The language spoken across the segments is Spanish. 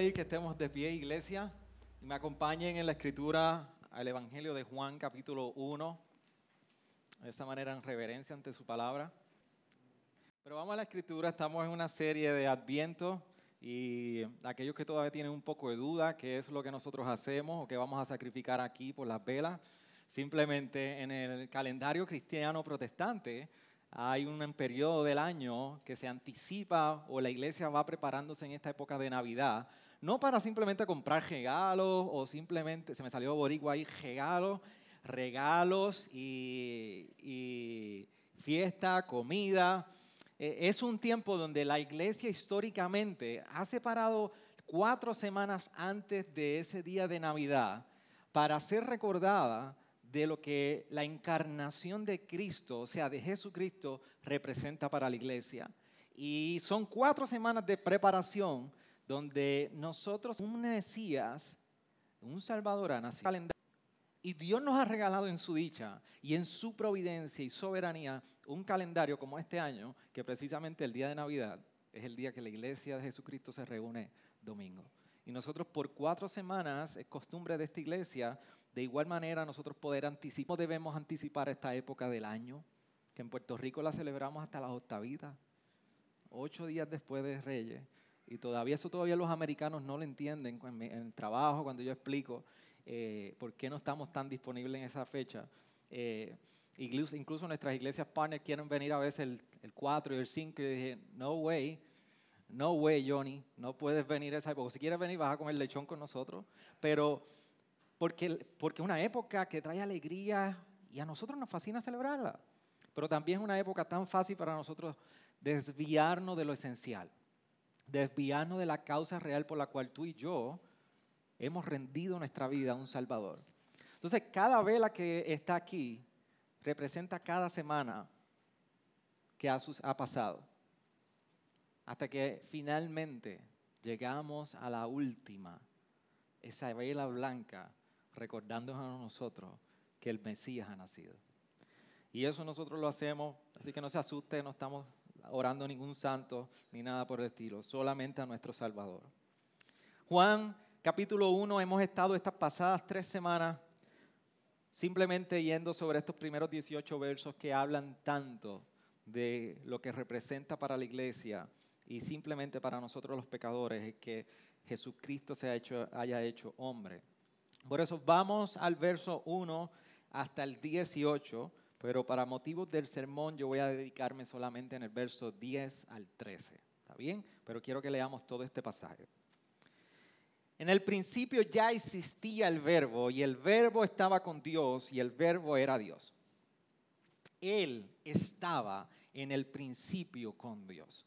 Pedir que estemos de pie, iglesia, y me acompañen en la escritura al Evangelio de Juan, capítulo 1. De esa manera, en reverencia ante su palabra. Pero vamos a la escritura, estamos en una serie de Adviento y aquellos que todavía tienen un poco de duda qué es lo que nosotros hacemos o qué vamos a sacrificar aquí por las velas, simplemente en el calendario cristiano protestante hay un periodo del año que se anticipa o la iglesia va preparándose en esta época de Navidad, no para simplemente comprar regalos o simplemente, se me salió boricua ahí, regalos, regalos y, fiesta, comida. Eh, es un tiempo donde la iglesia históricamente ha separado cuatro semanas antes de ese día de Navidad para ser recordada de lo que la encarnación de Cristo, o sea, de Jesucristo, representa para la iglesia. Y son cuatro semanas de preparación donde nosotros, un Mesías, un Salvador, nació calendario. Y Dios nos ha regalado en su dicha y en su providencia y soberanía un calendario como este año, que precisamente el día de Navidad es el día que la iglesia de Jesucristo se reúne domingo. Y nosotros por cuatro semanas, es costumbre de esta iglesia, de igual manera nosotros poder anticipar, debemos anticipar esta época del año, que en Puerto Rico la celebramos hasta las octavitas, ocho días después de Reyes. Y todavía eso todavía los americanos no lo entienden en el trabajo, cuando yo explico eh, por qué no estamos tan disponibles en esa fecha. Eh, incluso, incluso, nuestras iglesias partners quieren venir a veces el, el 4 y el 5 y dije, no way, no way Johnny, no puedes venir a esa época. Si quieres venir vas a comer lechón con nosotros, pero porque, porque es una época que trae alegría y a nosotros nos fascina celebrarla. Pero también es una época tan fácil para nosotros desviarnos de lo esencial, desviarnos de la causa real por la cual tú y yo hemos rendido nuestra vida a un Salvador. Entonces, cada vela que está aquí representa cada semana que ha, ha pasado. Hasta que finalmente llegamos a la última, esa vela blanca, recordándonos a nosotros que el Mesías ha nacido. Y eso nosotros lo hacemos, así que no se asuste, no estamos orando a ningún santo ni nada por el estilo, solamente a nuestro Salvador. Juan capítulo 1 hemos estado estas pasadas tres semanas simplemente yendo sobre estos primeros 18 versos que hablan tanto de lo que representa para la iglesia y simplemente para nosotros los pecadores es que Jesucristo se ha hecho, haya hecho hombre. Por eso vamos al verso 1 hasta el 18, pero para motivos del sermón yo voy a dedicarme solamente en el verso 10 al 13. ¿Está bien? Pero quiero que leamos todo este pasaje. En el principio ya existía el verbo y el verbo estaba con Dios y el verbo era Dios. Él estaba en el principio con Dios.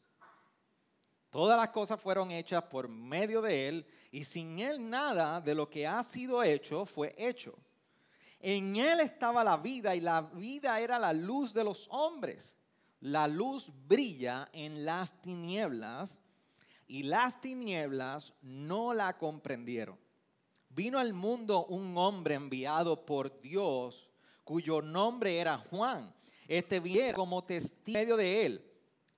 Todas las cosas fueron hechas por medio de Él y sin Él nada de lo que ha sido hecho fue hecho. En Él estaba la vida y la vida era la luz de los hombres. La luz brilla en las tinieblas y las tinieblas no la comprendieron. Vino al mundo un hombre enviado por Dios cuyo nombre era Juan. Este vino como testigo de él.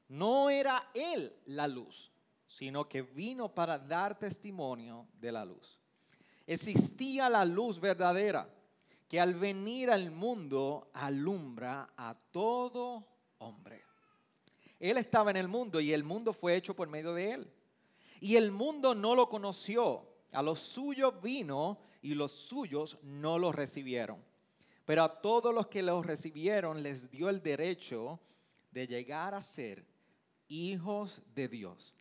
No era él la luz, sino que vino para dar testimonio de la luz. Existía la luz verdadera que al venir al mundo alumbra a todo hombre. Él estaba en el mundo y el mundo fue hecho por medio de él. Y el mundo no lo conoció. A los suyos vino y los suyos no lo recibieron. Pero a todos los que los recibieron les dio el derecho de llegar a ser hijos de Dios.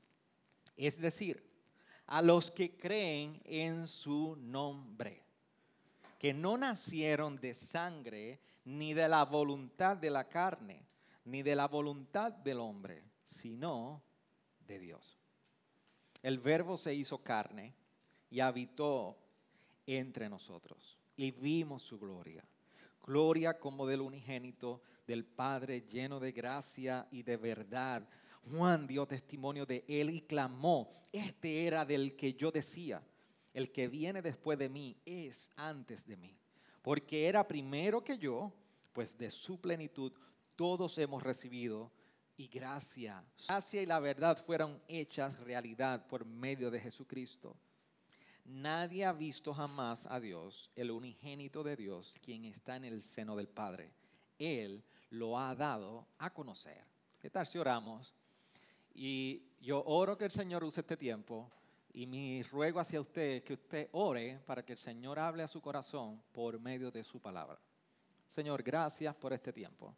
Es decir, a los que creen en su nombre, que no nacieron de sangre, ni de la voluntad de la carne, ni de la voluntad del hombre, sino de Dios. el verbo se hizo carne y habitó entre nosotros. Y vimos su gloria. Gloria como del unigénito del Padre lleno de gracia y de verdad. Juan dio testimonio de él y clamó, este era del que yo decía, el que viene después de mí es antes de mí, porque era primero que yo, pues de su plenitud todos hemos recibido y gracia. Gracia y la verdad fueron hechas realidad por medio de Jesucristo. Nadie ha visto jamás a Dios, el unigénito de Dios, quien está en el seno del Padre. Él lo ha dado a conocer. ¿Qué tal si oramos? Y yo oro que el Señor use este tiempo y mi ruego hacia usted es que usted ore para que el Señor hable a su corazón por medio de su palabra. Señor, gracias por este tiempo.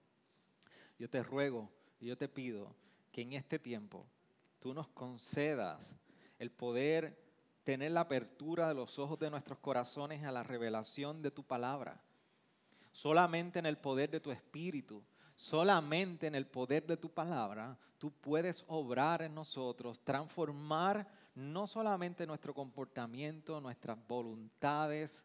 Yo te ruego y yo te pido que en este tiempo tú nos concedas el poder tener la apertura de los ojos de nuestros corazones a la revelación de tu palabra. Solamente en el poder de tu espíritu, solamente en el poder de tu palabra, tú puedes obrar en nosotros, transformar no solamente nuestro comportamiento, nuestras voluntades.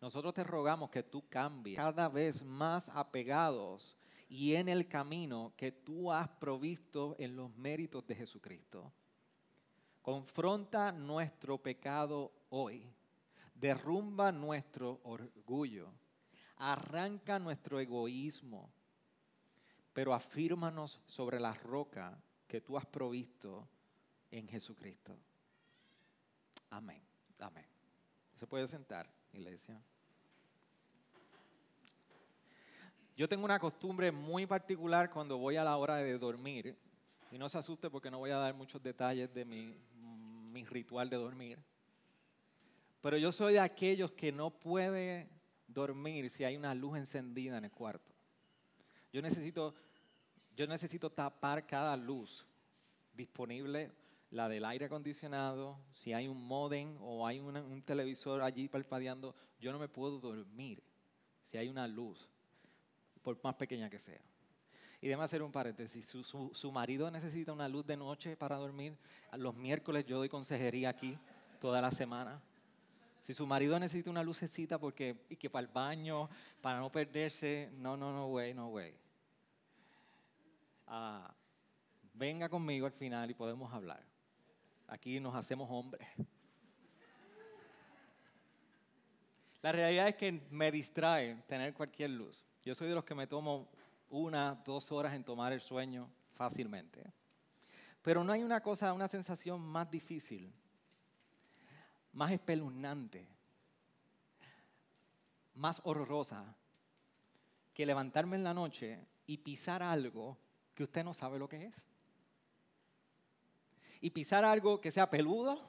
Nosotros te rogamos que tú cambies cada vez más apegados y en el camino que tú has provisto en los méritos de Jesucristo. Confronta nuestro pecado hoy. Derrumba nuestro orgullo. Arranca nuestro egoísmo. Pero afírmanos sobre la roca que tú has provisto en Jesucristo. Amén. Amén. ¿Se puede sentar, iglesia? Yo tengo una costumbre muy particular cuando voy a la hora de dormir, y no se asuste porque no voy a dar muchos detalles de mi, mi ritual de dormir, pero yo soy de aquellos que no puede dormir si hay una luz encendida en el cuarto. Yo necesito, yo necesito tapar cada luz disponible, la del aire acondicionado, si hay un modem o hay un televisor allí parpadeando, yo no me puedo dormir si hay una luz por más pequeña que sea. Y déjame hacer un paréntesis. Su, su, marido necesita una luz de noche para dormir. Los miércoles yo doy consejería aquí toda la semana. Si su marido necesita una lucecita porque, y que para el baño, para no perderse, no, no, no, way, no, way. Ah, venga conmigo al final y podemos hablar. Aquí nos hacemos hombres. La realidad es que me distrae tener cualquier luz. Yo soy de los que me tomo una, dos horas en tomar el sueño fácilmente. Pero no hay una cosa, una sensación más difícil, más espeluznante, más horrorosa que levantarme en la noche y pisar algo que usted no sabe lo que es. Y pisar algo que sea peludo,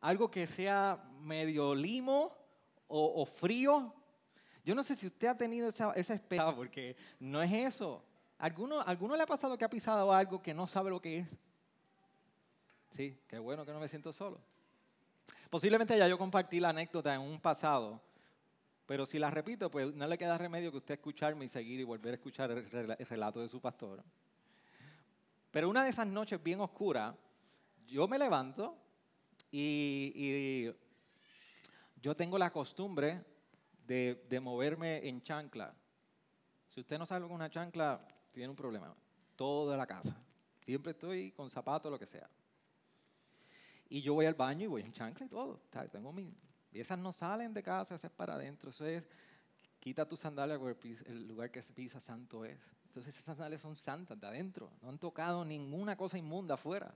algo que sea medio limo o, frío, yo no sé si usted ha tenido esa, esa porque no es eso. ¿Alguno, ¿Alguno le ha pasado que ha pisado algo que no sabe lo que es? Sí, qué bueno que no me siento solo. Posiblemente ya yo compartí la anécdota en un pasado, pero si la repito, pues no le queda remedio que usted escucharme y seguir y volver a escuchar el, relato de su pastor. Pero una de esas noches bien oscuras, yo me levanto y, yo tengo la costumbre de, moverme en chancla. Si usted no sabe es una chancla, tiene un problema. Toda la casa. Siempre estoy con zapatos, lo que sea. Y yo voy al baño y voy en chancla y todo. tengo mi, y esas no salen de casa, esas es para adentro. Eso es, quita tu sandalia porque el lugar que se pisa santo es. Entonces esas sandalias son santas de adentro. No han tocado ninguna cosa inmunda afuera.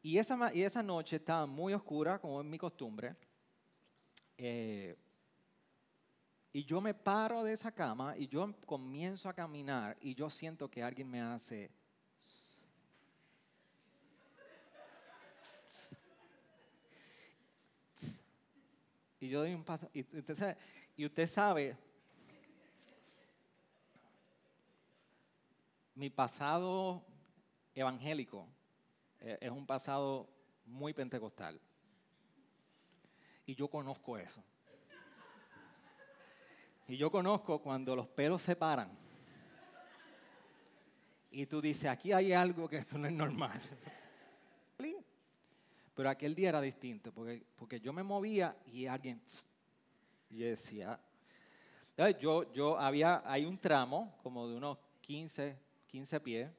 Y esa, y esa noche estaba muy oscura, como es mi costumbre. Eh, y yo me paro de esa cama y yo comienzo a caminar y yo siento que alguien me hace... Y yo doy un paso. Y usted sabe, y usted sabe mi pasado evangélico eh, es un pasado muy pentecostal. Y yo conozco eso. Y yo conozco cuando los pelos se paran. y tú dices, aquí hay algo que esto no es normal. Pero aquel día era distinto, porque, porque yo me movía y alguien, y decía, yo, yo había, hay un tramo como de unos 15, 15 pies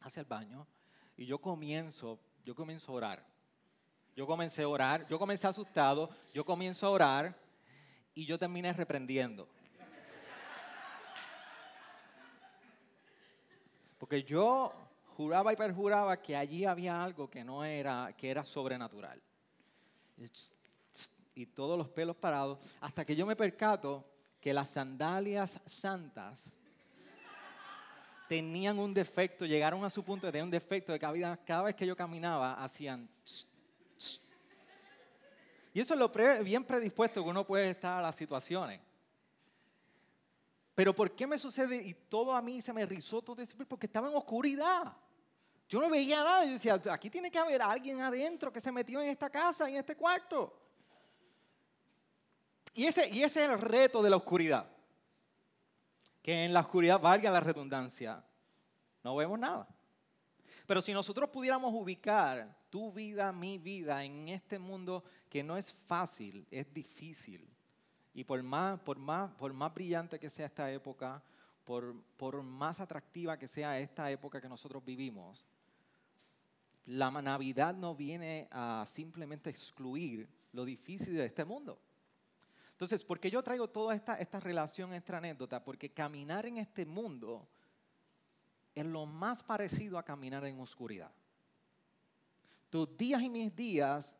hacia el baño, y yo comienzo, yo comienzo a orar. Yo comencé a orar, yo comencé asustado, yo comienzo a orar y yo terminé reprendiendo. Porque yo juraba y perjuraba que allí había algo que no era, que era sobrenatural. Y todos los pelos parados, hasta que yo me percato que las sandalias santas tenían un defecto, llegaron a su punto de tener un defecto de cada, cada vez que yo caminaba hacían... Y eso es lo bien predispuesto que uno puede estar a las situaciones. Pero ¿por qué me sucede? Y todo a mí se me rizó todo ese porque estaba en oscuridad. Yo no veía nada. Yo decía, aquí tiene que haber alguien adentro que se metió en esta casa, en este cuarto. Y ese, y ese es el reto de la oscuridad. Que en la oscuridad, valga la redundancia, no vemos nada. Pero si nosotros pudiéramos ubicar tu vida, mi vida en este mundo que no es fácil, es difícil. Y por más, brillante que sea esta época, por, por más atractiva que sea esta época que nosotros vivimos, la Navidad no viene a simplemente excluir lo difícil de este mundo. Entonces, ¿por qué yo traigo toda esta, relación, esta anécdota? Porque caminar en este mundo es lo más parecido a caminar en oscuridad. Tus días y mis días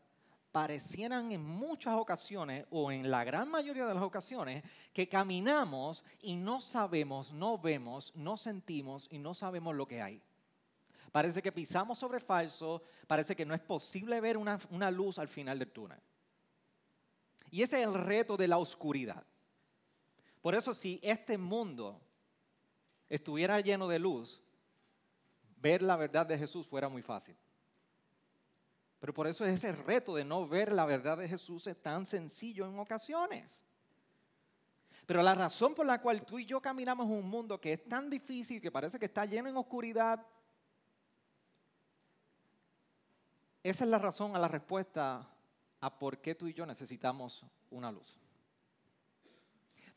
parecieran en muchas ocasiones, o en la gran mayoría de las ocasiones, que caminamos y no sabemos, no vemos, no sentimos y no sabemos lo que hay. Parece que pisamos sobre falso, parece que no es posible ver una, una luz al final del túnel. Y ese es el reto de la oscuridad. Por eso si este mundo estuviera lleno de luz, ver la verdad de Jesús fuera muy fácil. Pero por eso ese reto de no ver la verdad de Jesús es tan sencillo en ocasiones. Pero la razón por la cual tú y yo caminamos en un mundo que es tan difícil, que parece que está lleno en oscuridad, esa es la razón a la respuesta a por qué tú y yo necesitamos una luz.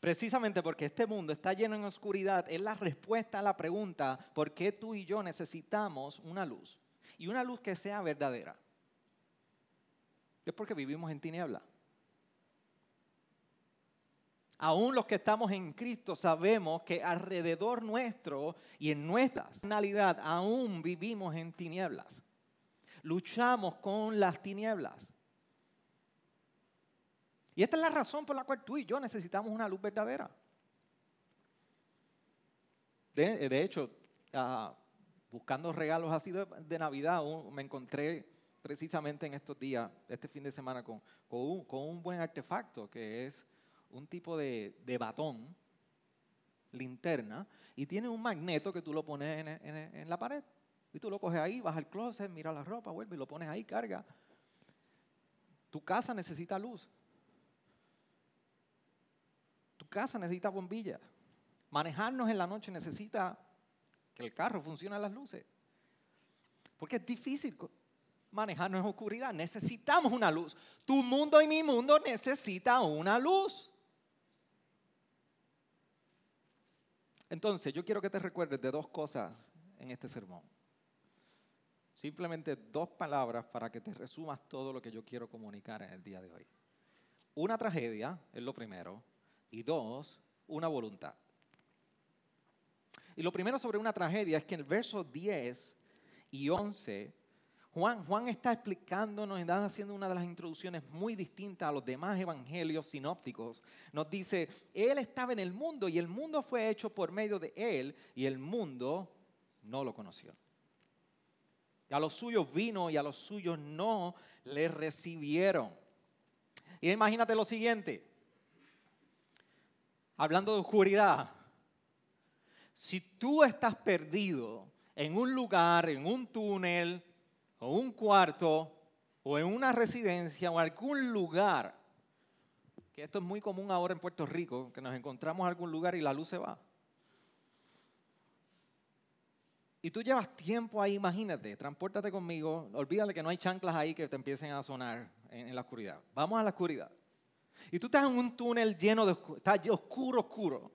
Precisamente porque este mundo está lleno en oscuridad, es la respuesta a la pregunta por qué tú y yo necesitamos una luz. Y una luz que sea verdadera es porque vivimos en tiniebla. Aún los que estamos en Cristo sabemos que alrededor nuestro y en nuestra personalidad aún vivimos en tinieblas. Luchamos con las tinieblas. Y esta es la razón por la cual tú y yo necesitamos una luz verdadera. De, hecho, ah, buscando regalos así de, de Navidad, me encontré precisamente en estos días, este fin de semana, con, con, un, buen artefacto que es un tipo de, batón, linterna, y tiene un magneto que tú lo pones en, la pared. Y tú lo coges ahí, vas al closet, mira la ropa, vuelve y lo pones ahí, carga. Tu casa necesita luz. Casa necesita bombilla. Manejarnos en la noche necesita que el carro funcione a las luces. Porque es difícil manejarnos en oscuridad. Necesitamos una luz. Tu mundo y mi mundo necesita una luz. Entonces, yo quiero que te recuerdes de dos cosas en este sermón. Simplemente dos palabras para que te resumas todo lo que yo quiero comunicar en el día de hoy. Una tragedia es lo primero y dos, una voluntad. Y lo primero sobre una tragedia es que en el verso 10 y 11 Juan, está explicándonos, está haciendo una de las introducciones muy distintas a los demás evangelios sinópticos. Nos dice, Él estaba en el mundo y el mundo fue hecho por medio de Él y el mundo no lo conoció. A los suyos vino y a los suyos no le recibieron. Y imagínate lo siguiente, hablando de oscuridad, si tú estás perdido en un lugar, en un túnel, o un cuarto o en una residencia o algún lugar, que esto es muy común ahora en Puerto Rico, que nos encontramos en algún lugar y la luz se va. y tú llevas tiempo ahí, imagínate, transpórtate conmigo, olvídate que no hay chanclas ahí que te empiecen a sonar en, la oscuridad. Vamos a la oscuridad. Y tú estás en un túnel lleno de oscuridad, está oscuro, oscuro.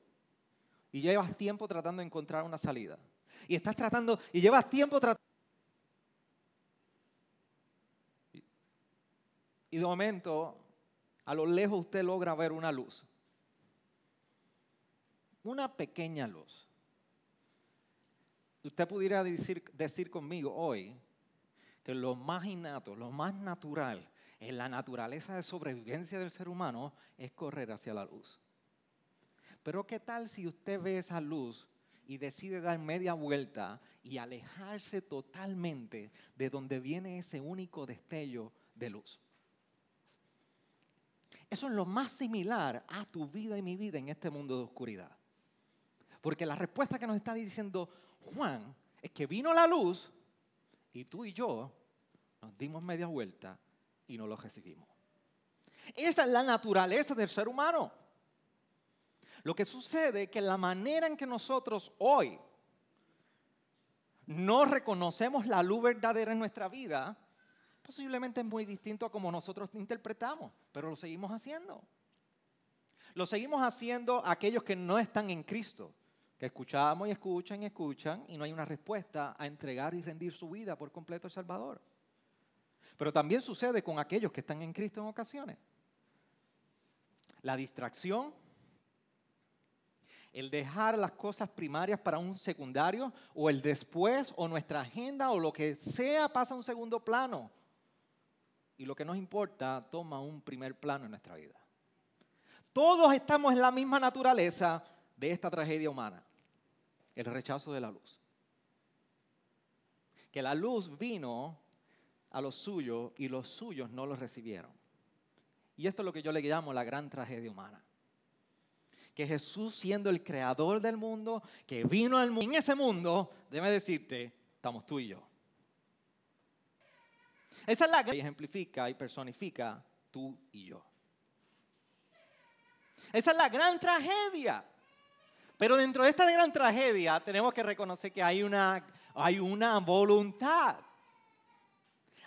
Y llevas tiempo tratando de encontrar una salida. Y estás tratando, y llevas tiempo tratando. Y de momento, a lo lejos usted logra ver una luz. Una pequeña luz usted pudiera decir, decir conmigo hoy que lo más innato, lo más natural en la naturaleza de sobrevivencia del ser humano es correr hacia la luz. Pero ¿qué tal si usted ve esa luz y decide dar media vuelta y alejarse totalmente de donde viene ese único destello de luz? Eso es lo más similar a tu vida y mi vida en este mundo de oscuridad. Porque la respuesta que nos está diciendo Juan es que vino la luz y tú y yo nos dimos media vuelta y no lo recibimos. Esa es la naturaleza del ser humano. Lo que sucede es que la manera en que nosotros hoy no reconocemos la luz verdadera en nuestra vida, posiblemente es muy distinto a como nosotros interpretamos, pero lo seguimos haciendo. Lo seguimos haciendo aquellos que no están en Cristo que escuchamos y escuchan y escuchan y no hay una respuesta a entregar y rendir su vida por completo al Salvador. Pero también sucede con aquellos que están en Cristo en ocasiones. La distracción, el dejar las cosas primarias para un secundario o el después o nuestra agenda o lo que sea pasa a un segundo plano. Y lo que nos importa toma un primer plano en nuestra vida. Todos estamos en la misma naturaleza de esta tragedia humana el rechazo de la luz. Que la luz vino a los suyos y los suyos no los recibieron. Y esto es lo que yo le llamo la gran tragedia humana. Que Jesús siendo el creador del mundo, que vino al mundo, en ese mundo, déjame decirte, estamos tú y yo. Esa es la que ejemplifica y personifica tú y yo. Esa es la gran tragedia. Pero dentro de esta gran tragedia tenemos que reconocer que hay una, hay una voluntad.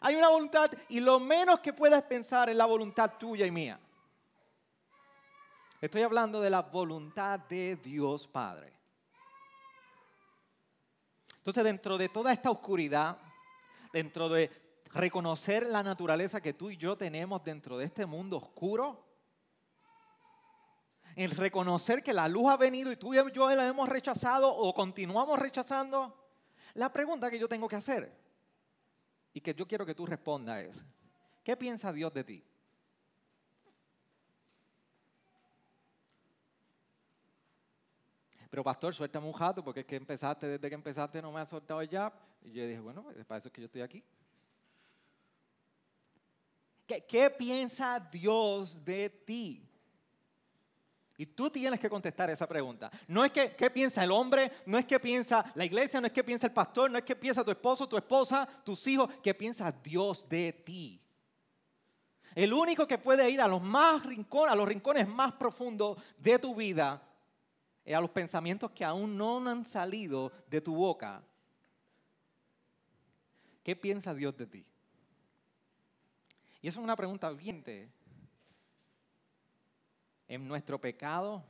Hay una voluntad y lo menos que puedas pensar es la voluntad tuya y mía. Estoy hablando de la voluntad de Dios Padre. Entonces, dentro de toda esta oscuridad, dentro de reconocer la naturaleza que tú y yo tenemos dentro de este mundo oscuro, en reconocer que la luz ha venido y tú y yo la hemos rechazado o continuamos rechazando, la pregunta que yo tengo que hacer y que yo quiero que tú respondas es, ¿qué piensa Dios de ti? Pero pastor, suéltame un jato porque es que empezaste, desde que empezaste no me has soltado ya. Y yo dije, bueno, pues, para eso es que yo estoy aquí. ¿Qué, ¿Qué, piensa Dios de ti? Y tú tienes que contestar esa pregunta. No es que qué piensa el hombre, no es que piensa la iglesia, no es que piensa el pastor, no es que piensa tu esposo, tu esposa, tus hijos, que piensa Dios de ti. El único que puede ir a los más rincones, a los rincones más profundos de tu vida, es a los pensamientos que aún no han salido de tu boca. ¿Qué piensa Dios de ti? Y eso es una pregunta bien en nuestro pecado,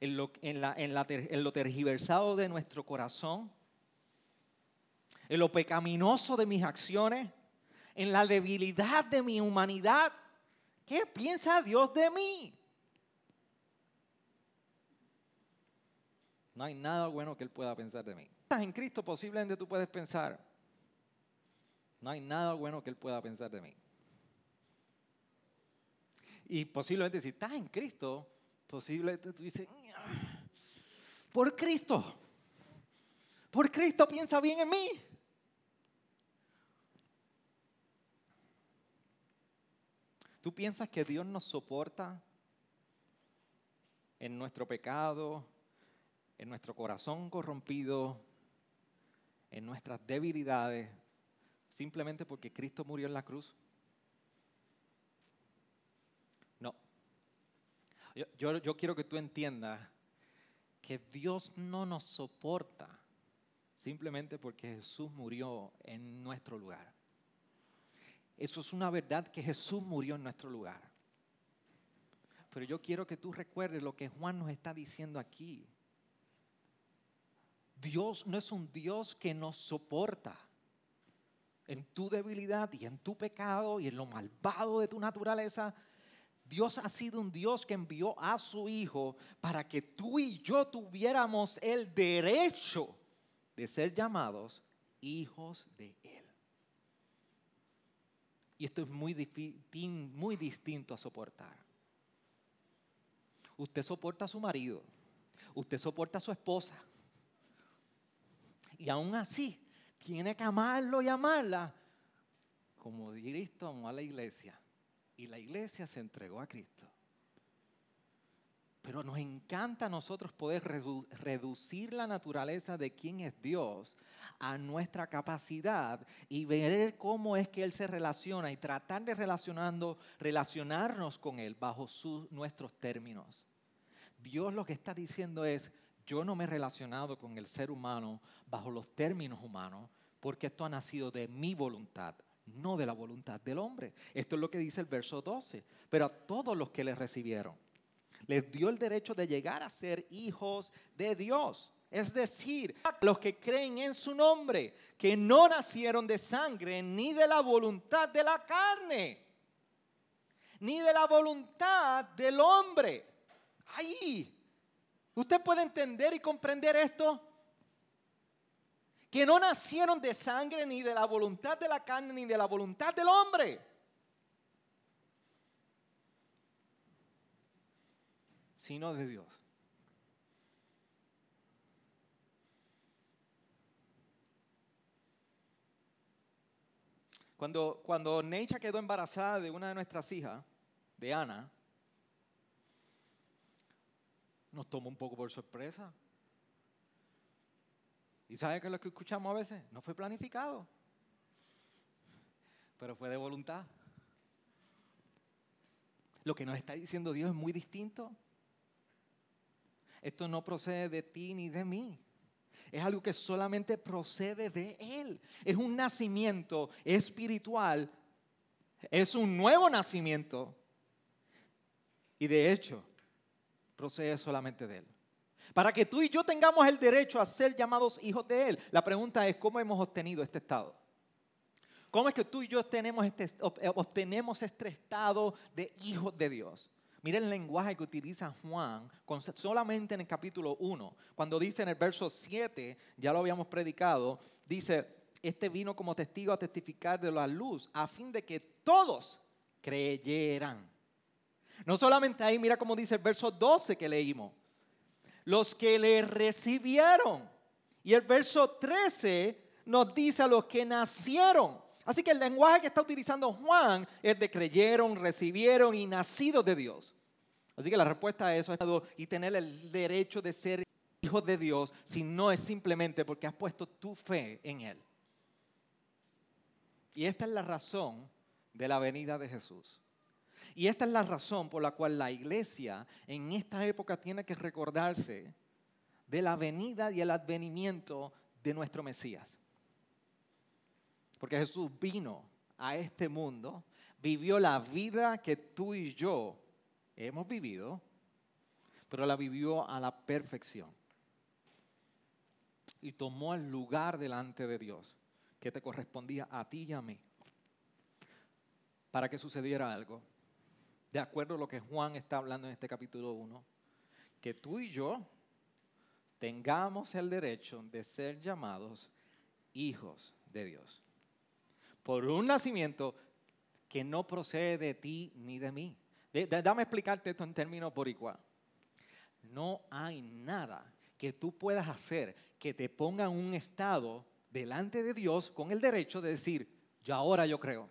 en lo, tergiversado de nuestro corazón, en lo pecaminoso de mis acciones, en la debilidad de mi humanidad. ¿Qué piensa Dios de mí? No hay nada bueno que Él pueda pensar de mí. Estás en Cristo, posiblemente tú puedes pensar, no hay nada bueno que Él pueda pensar de mí. Y posiblemente si estás en Cristo, posiblemente tú dices, por Cristo, por Cristo piensa bien en mí. ¿Tú piensas que Dios nos soporta en nuestro pecado, en nuestro corazón corrompido, en nuestras debilidades, simplemente porque Cristo murió en la cruz? Yo, quiero que tú entiendas que Dios no nos soporta simplemente porque Jesús murió en nuestro lugar. Eso es una verdad que Jesús murió en nuestro lugar. Pero yo quiero que tú recuerdes lo que Juan nos está diciendo aquí. Dios no es un Dios que nos soporta en tu debilidad y en tu pecado y en lo malvado de tu naturaleza. Dios ha sido un Dios que envió a su Hijo para que tú y yo tuviéramos el derecho de ser llamados hijos de Él. Y esto es muy, muy distinto a soportar. Usted soporta a su marido, usted soporta a su esposa, y aún así tiene que amarlo y amarla como Cristo amó a la iglesia. Y la iglesia se entregó a Cristo. Pero nos encanta a nosotros poder reducir la naturaleza de quién es Dios a nuestra capacidad y ver cómo es que Él se relaciona y tratar de relacionando, relacionarnos con Él bajo nuestros términos. Dios lo que está diciendo es, yo no me he relacionado con el ser humano bajo los términos humanos porque esto ha nacido de mi voluntad, no de la voluntad del hombre. Esto es lo que dice el verso 12. Pero a todos los que le recibieron, les dio el derecho de llegar a ser hijos de Dios. Es decir, los que creen en su nombre, que no nacieron de sangre ni de la voluntad de la carne, ni de la voluntad del hombre. Ahí ¿Usted puede entender y comprender esto? Que no nacieron de sangre ni de la voluntad de la carne ni de la voluntad del hombre. Sino de Dios. Cuando, cuando Necha quedó embarazada de una de nuestras hijas, de Ana, nos tomó un poco por sorpresa. ¿Y sabe qué es lo que escuchamos a veces? No fue planificado, pero fue de voluntad. Lo que nos está diciendo Dios es muy distinto. Esto no procede de ti ni de mí. Es algo que solamente procede de Él. Es un nacimiento espiritual. Es un nuevo nacimiento. Y de hecho, procede solamente de Él. Para que tú y yo tengamos el derecho a ser llamados hijos de Él. La pregunta es, ¿cómo hemos obtenido este estado? ¿Cómo es que tú y yo tenemos este, eh, obtenemos este estado de hijos de Dios? Mira el lenguaje que utiliza Juan solamente en el capítulo 1. Cuando dice en el verso 7, ya lo habíamos predicado, dice, este vino como testigo a testificar de la luz, a fin de que todos creyeran. No solamente ahí, mira cómo dice el verso 12 que leímos. Los que le recibieron. Y el verso 13 nos dice a los que nacieron. Así que el lenguaje que está utilizando Juan es de creyeron, recibieron y nacidos de Dios. Así que la respuesta a eso es y tener el derecho de ser hijos de Dios si no es simplemente porque has puesto tu fe en Él. Y esta es la razón de la venida de Jesús. Y esta es la razón por la cual la iglesia en esta época tiene que recordarse de la venida y el advenimiento de nuestro Mesías. Porque Jesús vino a este mundo, vivió la vida que tú y yo hemos vivido, pero la vivió a la perfección. Y tomó el lugar delante de Dios que te correspondía a ti y a mí para que sucediera algo de acuerdo a lo que Juan está hablando en este capítulo 1, que tú y yo tengamos el derecho de ser llamados hijos de Dios. Por un nacimiento que no procede de ti ni de mí. Dame explicarte esto en términos por igual. No hay nada que tú puedas hacer que te ponga en un estado delante de Dios con el derecho de decir, ya ahora yo creo.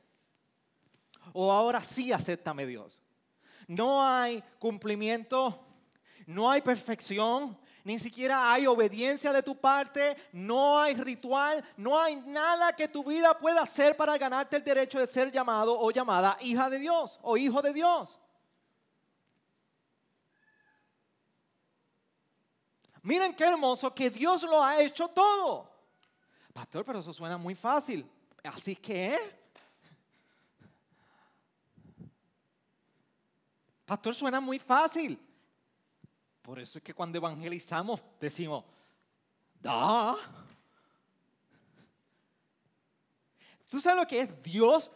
O ahora sí acéptame Dios no hay cumplimiento, no hay perfección, ni siquiera hay obediencia de tu parte, no hay ritual, no hay nada que tu vida pueda hacer para ganarte el derecho de ser llamado o llamada hija de Dios o hijo de Dios. Miren qué hermoso que Dios lo ha hecho todo. Pastor, pero eso suena muy fácil. Así que, Pastor, suena muy fácil. Por eso es que cuando evangelizamos decimos, da. ¿Tú sabes lo que es Dios?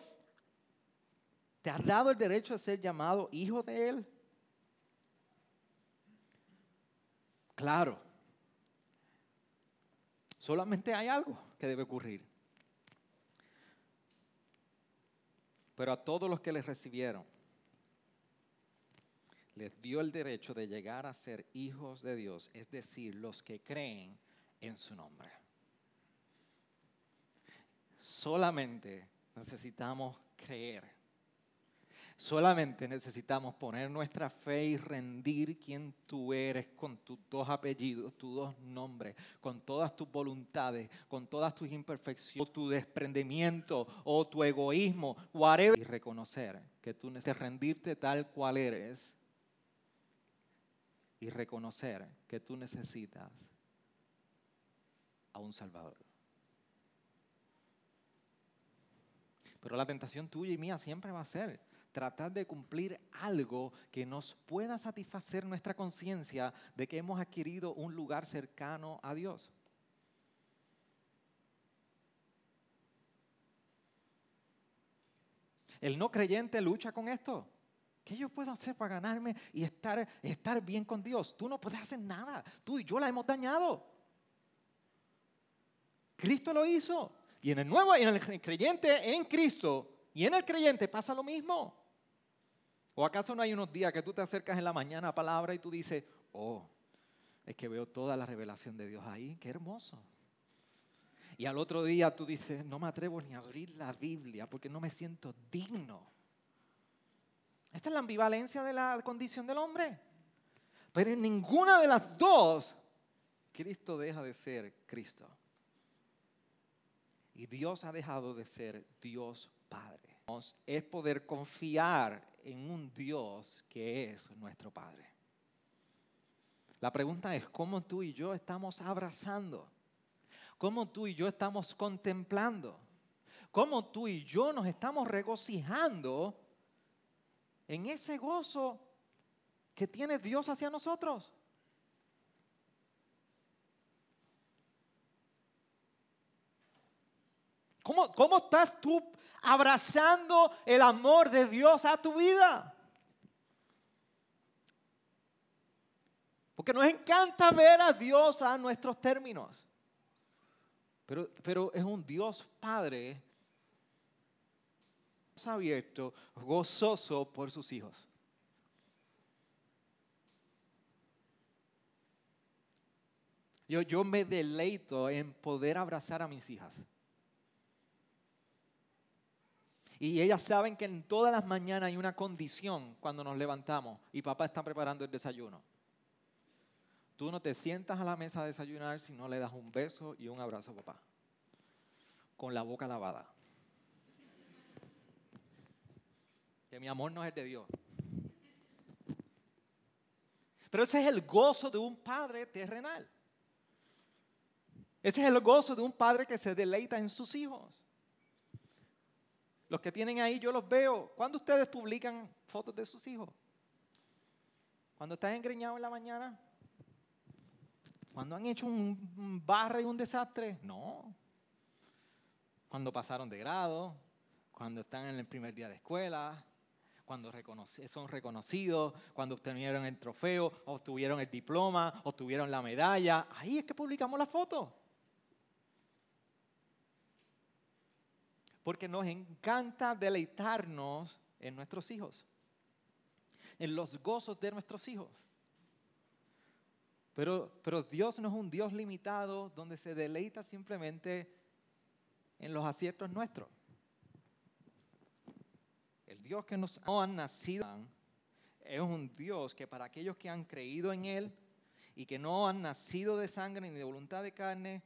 ¿Te ha dado el derecho a ser llamado hijo de Él? Claro. Solamente hay algo que debe ocurrir. Pero a todos los que les recibieron, les dio el derecho de llegar a ser hijos de Dios, es decir, los que creen en su nombre. Solamente necesitamos creer. Solamente necesitamos poner nuestra fe y rendir quien tú eres con tus dos apellidos, tus dos nombres, con todas tus voluntades, con todas tus imperfecciones, tu desprendimiento o tu egoísmo, whatever. Y reconocer que tú necesitas rendirte tal cual eres y reconocer que tú necesitas a un Salvador. Pero la tentación tuya y mía siempre va a ser tratar de cumplir algo que nos pueda satisfacer nuestra conciencia de que hemos adquirido un lugar cercano a Dios. El no creyente lucha con esto. ¿Qué yo puedo hacer para ganarme y estar, estar bien con Dios? Tú no puedes hacer nada. Tú y yo la hemos dañado. Cristo lo hizo. Y en el nuevo, en el creyente en Cristo y en el creyente pasa lo mismo. ¿O acaso no hay unos días que tú te acercas en la mañana a palabra y tú dices, oh, es que veo toda la revelación de Dios ahí, qué hermoso? Y al otro día tú dices, no me atrevo ni a abrir la Biblia porque no me siento digno. Esta es la ambivalencia de la condición del hombre. Pero en ninguna de las dos, Cristo deja de ser Cristo. Y Dios ha dejado de ser Dios Padre. Es poder confiar en un Dios que es nuestro Padre. La pregunta es, ¿cómo tú y yo estamos abrazando? ¿Cómo tú y yo estamos contemplando? ¿Cómo tú y yo nos estamos regocijando en ese gozo que tiene Dios hacia nosotros. ¿Cómo, ¿Cómo, estás tú abrazando el amor de Dios a tu vida? Porque nos encanta ver a Dios a nuestros términos. Pero, pero es un Dios Padre abierto, gozoso por sus hijos. Yo, yo me deleito en poder abrazar a mis hijas. Y ellas saben que en todas las mañanas hay una condición cuando nos levantamos y papá está preparando el desayuno. Tú no te sientas a la mesa a desayunar si no le das un beso y un abrazo a papá. Con la boca lavada. Que mi amor no es de Dios. Pero ese es el gozo de un padre terrenal. Ese es el gozo de un padre que se deleita en sus hijos. Los que tienen ahí, yo los veo. ¿Cuándo ustedes publican fotos de sus hijos? Cuando están engreñados en la mañana. Cuando han hecho un barre y un desastre. No. Cuando pasaron de grado. Cuando están en el primer día de escuela cuando son reconocidos, cuando obtuvieron el trofeo, obtuvieron el diploma, obtuvieron la medalla. Ahí es que publicamos la foto. Porque nos encanta deleitarnos en nuestros hijos, en los gozos de nuestros hijos. Pero, pero Dios no es un Dios limitado donde se deleita simplemente en los aciertos nuestros. Dios que nos han nacido es un Dios que para aquellos que han creído en Él y que no han nacido de sangre ni de voluntad de carne,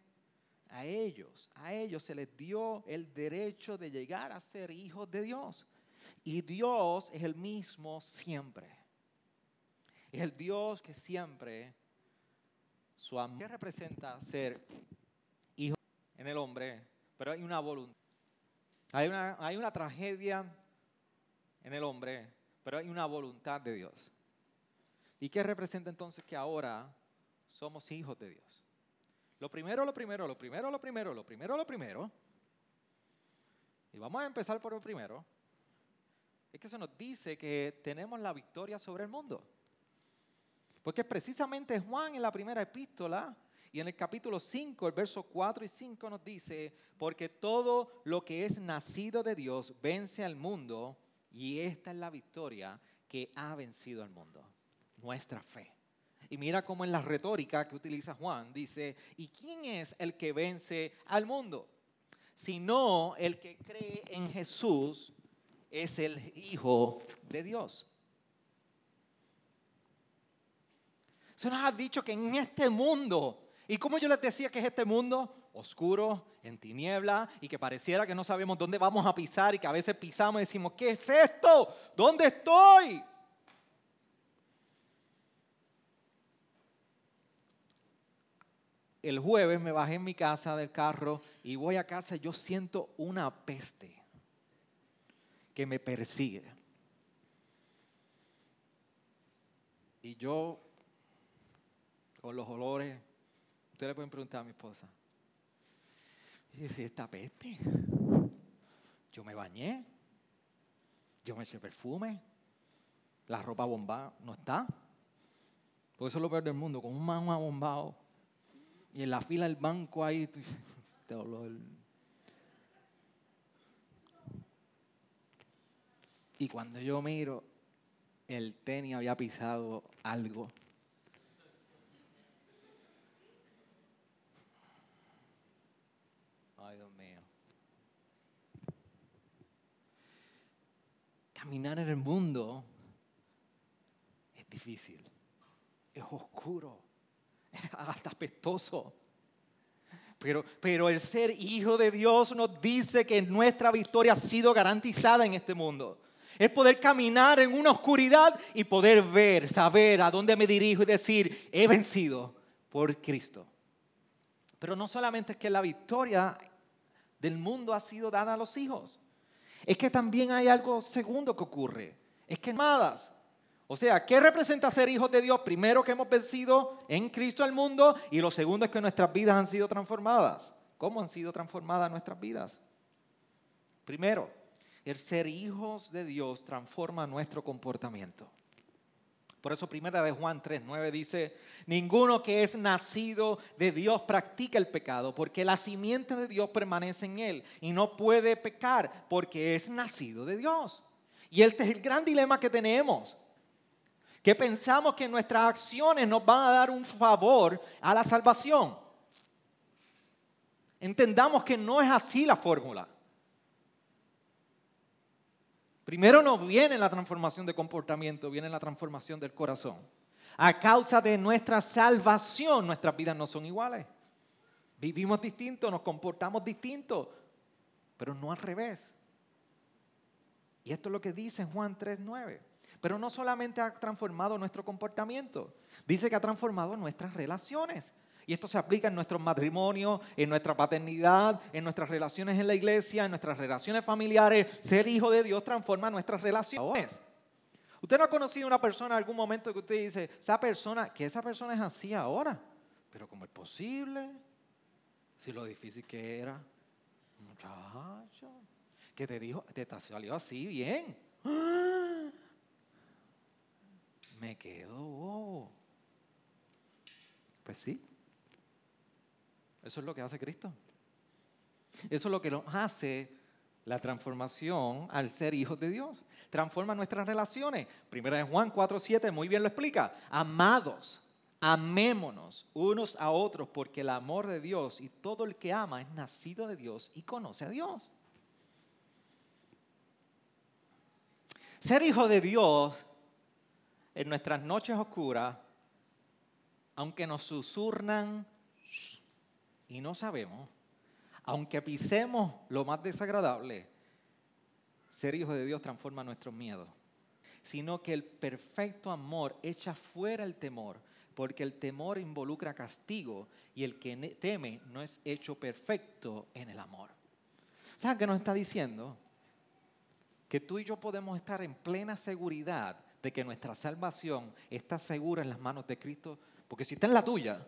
a ellos, a ellos se les dio el derecho de llegar a ser hijos de Dios. Y Dios es el mismo siempre. Es el Dios que siempre su amor representa ser hijo. En el hombre, pero hay una voluntad. Hay una, hay una tragedia en el hombre, pero hay una voluntad de Dios. ¿Y qué representa entonces que ahora somos hijos de Dios? Lo primero, lo primero, lo primero, lo primero, lo primero, lo primero. Y vamos a empezar por lo primero. Es que eso nos dice que tenemos la victoria sobre el mundo. Porque precisamente Juan en la primera epístola y en el capítulo 5, el verso 4 y 5 nos dice, porque todo lo que es nacido de Dios vence al mundo y esta es la victoria que ha vencido al mundo, nuestra fe. Y mira cómo en la retórica que utiliza Juan dice, ¿y quién es el que vence al mundo? Sino el que cree en Jesús es el Hijo de Dios. Se nos ha dicho que en este mundo, y como yo les decía que es este mundo oscuro, en tiniebla, y que pareciera que no sabemos dónde vamos a pisar y que a veces pisamos y decimos, ¿qué es esto? ¿Dónde estoy? El jueves me bajé en mi casa del carro y voy a casa y yo siento una peste que me persigue. Y yo, con los olores, ustedes le pueden preguntar a mi esposa, y dice, esta peste, yo me bañé, yo me eché perfume, la ropa bombada no está. Por eso es lo peor del mundo, con un man bombado y en la fila del banco ahí, te olor. Y cuando yo miro, el tenis había pisado algo. Ay, Dios mío. Caminar en el mundo es difícil, es oscuro, es hasta apestoso. Pero, pero el ser hijo de Dios nos dice que nuestra victoria ha sido garantizada en este mundo. Es poder caminar en una oscuridad y poder ver, saber a dónde me dirijo y decir, he vencido por Cristo. Pero no solamente es que la victoria del mundo ha sido dada a los hijos, es que también hay algo segundo que ocurre. Es que amadas, o sea, ¿qué representa ser hijos de Dios? Primero que hemos vencido en Cristo al mundo y lo segundo es que nuestras vidas han sido transformadas. ¿Cómo han sido transformadas nuestras vidas? Primero, el ser hijos de Dios transforma nuestro comportamiento. Por eso primera de Juan 3:9 dice, ninguno que es nacido de Dios practica el pecado, porque la simiente de Dios permanece en él y no puede pecar porque es nacido de Dios. Y este es el gran dilema que tenemos, que pensamos que nuestras acciones nos van a dar un favor a la salvación. Entendamos que no es así la fórmula. Primero no viene la transformación de comportamiento, viene la transformación del corazón. A causa de nuestra salvación, nuestras vidas no son iguales. Vivimos distintos, nos comportamos distintos, pero no al revés. Y esto es lo que dice Juan 3.9. Pero no solamente ha transformado nuestro comportamiento, dice que ha transformado nuestras relaciones. Y esto se aplica en nuestros matrimonios, en nuestra paternidad, en nuestras relaciones en la iglesia, en nuestras relaciones familiares. Ser hijo de Dios transforma nuestras relaciones. Usted no ha conocido una persona en algún momento que usted dice, esa persona, que esa persona es así ahora. Pero ¿cómo es posible? Si lo difícil que era. Muchacho, que te dijo, te salió así bien. Me quedo Pues sí. Eso es lo que hace Cristo. Eso es lo que nos hace la transformación al ser hijos de Dios. Transforma nuestras relaciones. Primera de Juan 4:7 muy bien lo explica. Amados, amémonos unos a otros porque el amor de Dios y todo el que ama es nacido de Dios y conoce a Dios. Ser hijo de Dios en nuestras noches oscuras, aunque nos susurran y no sabemos, aunque pisemos lo más desagradable, ser hijo de Dios transforma nuestros miedos, sino que el perfecto amor echa fuera el temor, porque el temor involucra castigo y el que teme no es hecho perfecto en el amor. ¿Saben qué nos está diciendo? Que tú y yo podemos estar en plena seguridad de que nuestra salvación está segura en las manos de Cristo, porque si está en la tuya,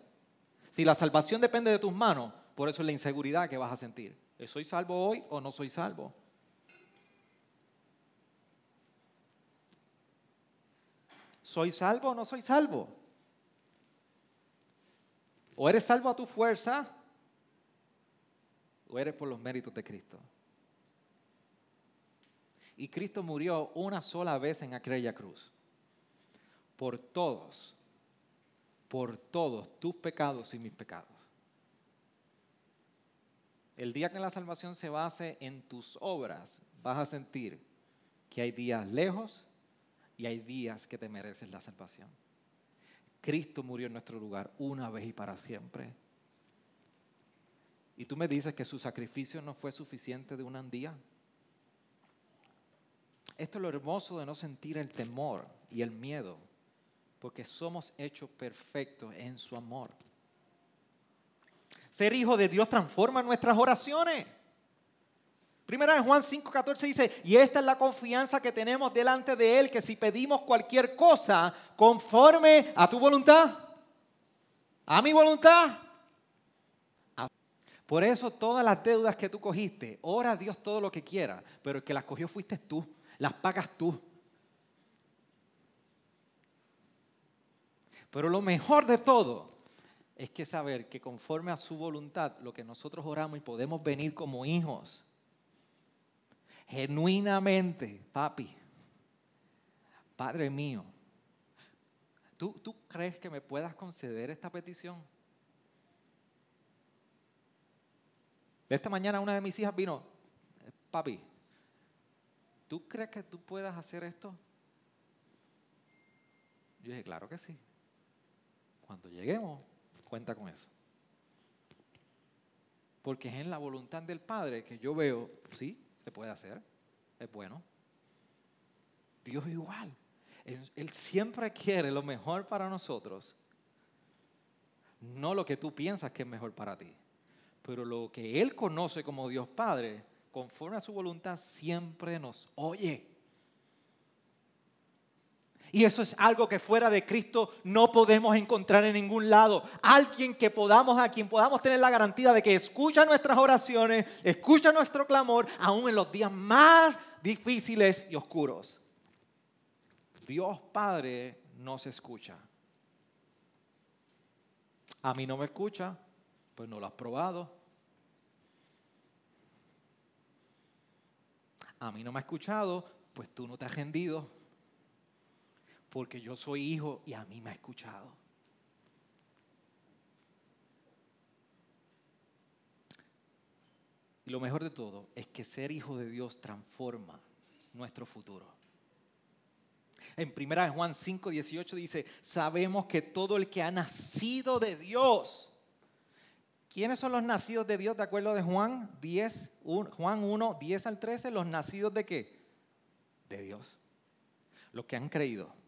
si la salvación depende de tus manos, por eso es la inseguridad que vas a sentir. ¿Soy salvo hoy o no soy salvo? ¿Soy salvo o no soy salvo? O eres salvo a tu fuerza o eres por los méritos de Cristo. Y Cristo murió una sola vez en aquella cruz. Por todos, por todos tus pecados y mis pecados. El día que la salvación se base en tus obras, vas a sentir que hay días lejos y hay días que te mereces la salvación. Cristo murió en nuestro lugar una vez y para siempre. Y tú me dices que su sacrificio no fue suficiente de un día. Esto es lo hermoso de no sentir el temor y el miedo, porque somos hechos perfectos en su amor. Ser hijo de Dios transforma nuestras oraciones. Primera de Juan 5:14 dice, y esta es la confianza que tenemos delante de Él, que si pedimos cualquier cosa conforme a tu voluntad, a mi voluntad. Por eso todas las deudas que tú cogiste, ora a Dios todo lo que quiera, pero el que las cogió fuiste tú, las pagas tú. Pero lo mejor de todo es que saber que conforme a su voluntad, lo que nosotros oramos y podemos venir como hijos, genuinamente, papi, Padre mío, ¿tú, ¿tú crees que me puedas conceder esta petición? Esta mañana una de mis hijas vino, papi, ¿tú crees que tú puedas hacer esto? Yo dije, claro que sí. Cuando lleguemos, cuenta con eso. Porque es en la voluntad del Padre que yo veo, sí, se puede hacer, es bueno. Dios igual. Él, siempre quiere lo mejor para nosotros. No lo que tú piensas que es mejor para ti, pero lo que Él conoce como Dios Padre, conforme a su voluntad, siempre nos oye. Y eso es algo que fuera de Cristo no podemos encontrar en ningún lado. Alguien que podamos, a quien podamos tener la garantía de que escucha nuestras oraciones, escucha nuestro clamor, aún en los días más difíciles y oscuros. Dios Padre nos escucha. A mí no me escucha, pues no lo has probado. A mí no me ha escuchado, pues tú no te has rendido porque yo soy hijo y a mí me ha escuchado. Y lo mejor de todo es que ser hijo de Dios transforma nuestro futuro. En 1 Juan 5, 18 dice, sabemos que todo el que ha nacido de Dios, ¿quiénes son los nacidos de Dios de acuerdo de Juan 10, Juan 1, 10 al 13? Los nacidos de qué? De Dios. Los que han creído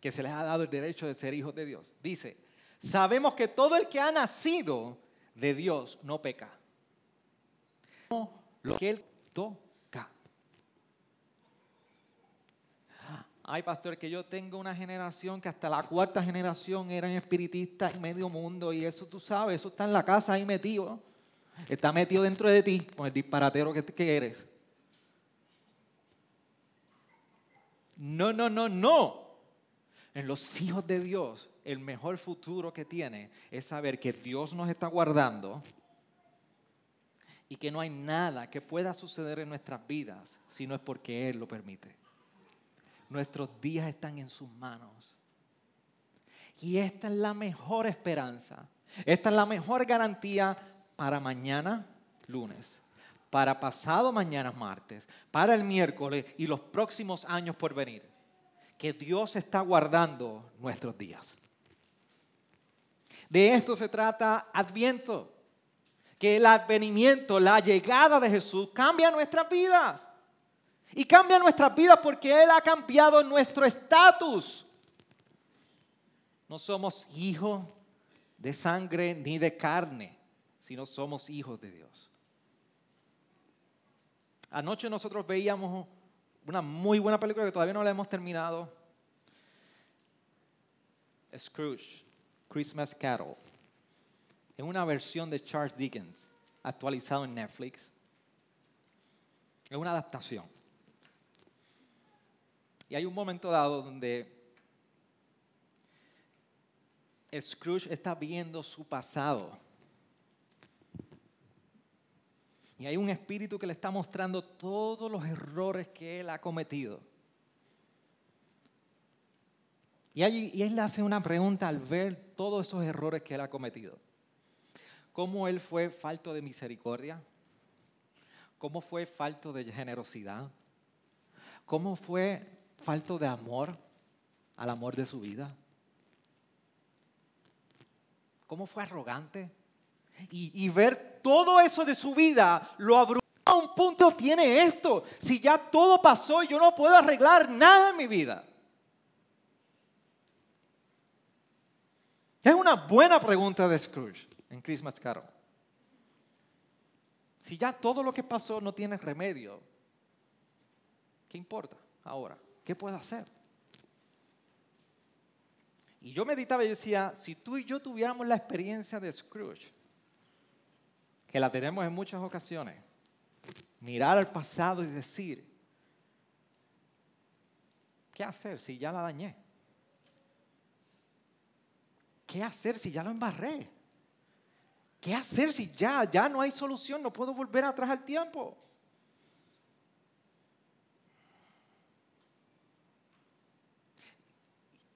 que se les ha dado el derecho de ser hijos de Dios. Dice, sabemos que todo el que ha nacido de Dios no peca. Lo que él toca. Ay, pastor, que yo tengo una generación que hasta la cuarta generación eran espiritistas y medio mundo, y eso tú sabes, eso está en la casa ahí metido. Está metido dentro de ti con el disparatero que, que eres. No, no, no, no en los hijos de Dios, el mejor futuro que tiene es saber que Dios nos está guardando y que no hay nada que pueda suceder en nuestras vidas si no es porque Él lo permite. Nuestros días están en sus manos. Y esta es la mejor esperanza. Esta es la mejor garantía para mañana, lunes, para pasado mañana, martes, para el miércoles y los próximos años por venir que Dios está guardando nuestros días. De esto se trata Adviento, que el advenimiento, la llegada de Jesús cambia nuestras vidas. Y cambia nuestras vidas porque Él ha cambiado nuestro estatus. No somos hijos de sangre ni de carne, sino somos hijos de Dios. Anoche nosotros veíamos una muy buena película que todavía no la hemos terminado. Scrooge, Christmas Carol. Es una versión de Charles Dickens, actualizado en Netflix. Es una adaptación. Y hay un momento dado donde Scrooge está viendo su pasado. Y hay un espíritu que le está mostrando todos los errores que él ha cometido. Y, él le hace una pregunta al ver todos esos errores que él ha cometido. ¿Cómo él fue falto de misericordia? ¿Cómo fue falto de generosidad? ¿Cómo fue falto de amor al amor de su vida? ¿Cómo fue arrogante? Y, ver todo eso de su vida lo abruma a un punto tiene esto. Si ya todo pasó yo no puedo arreglar nada en mi vida. Es una buena pregunta de Scrooge en Christmas Carol. Si ya todo lo que pasó no tiene remedio, ¿qué importa ahora? ¿Qué puedo hacer? Y yo meditaba y decía, si tú y yo tuviéramos la experiencia de Scrooge, que la tenemos en muchas ocasiones, mirar al pasado y decir, ¿qué hacer si ya la dañé? ¿Qué hacer si ya lo embarré? ¿Qué hacer si ya, ya no hay solución? No puedo volver atrás al tiempo.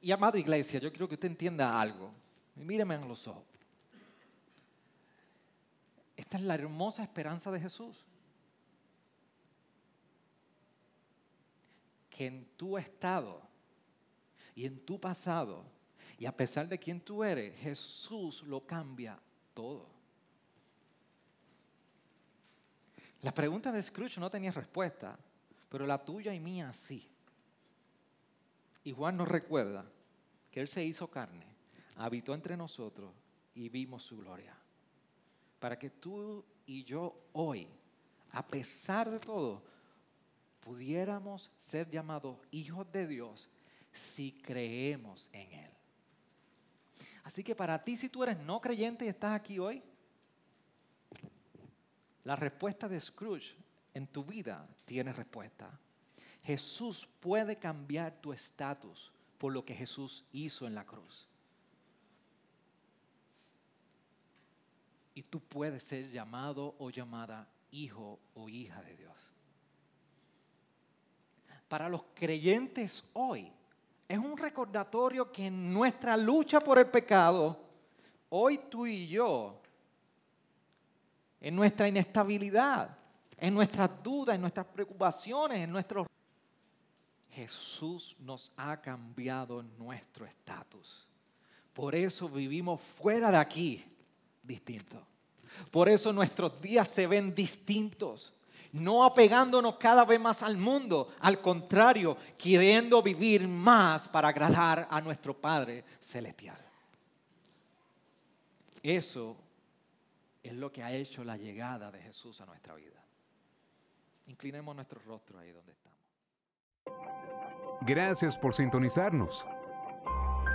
Y amado iglesia, yo quiero que usted entienda algo. Míreme en los ojos. Esta es la hermosa esperanza de Jesús. Que en tu estado y en tu pasado, y a pesar de quién tú eres, Jesús lo cambia todo. La pregunta de Scrooge no tenía respuesta, pero la tuya y mía sí. Y Juan nos recuerda que Él se hizo carne, habitó entre nosotros y vimos su gloria. Para que tú y yo hoy, a pesar de todo, pudiéramos ser llamados hijos de Dios si creemos en Él. Así que para ti, si tú eres no creyente y estás aquí hoy, la respuesta de Scrooge en tu vida tiene respuesta. Jesús puede cambiar tu estatus por lo que Jesús hizo en la cruz. Y tú puedes ser llamado o llamada hijo o hija de Dios. Para los creyentes hoy es un recordatorio que en nuestra lucha por el pecado, hoy tú y yo en nuestra inestabilidad, en nuestras dudas, en nuestras preocupaciones, en nuestros... Jesús nos ha cambiado nuestro estatus. Por eso vivimos fuera de aquí distintos. Por eso nuestros días se ven distintos. No apegándonos cada vez más al mundo, al contrario, queriendo vivir más para agradar a nuestro Padre Celestial. Eso es lo que ha hecho la llegada de Jesús a nuestra vida. Inclinemos nuestro rostro ahí donde estamos. Gracias por sintonizarnos.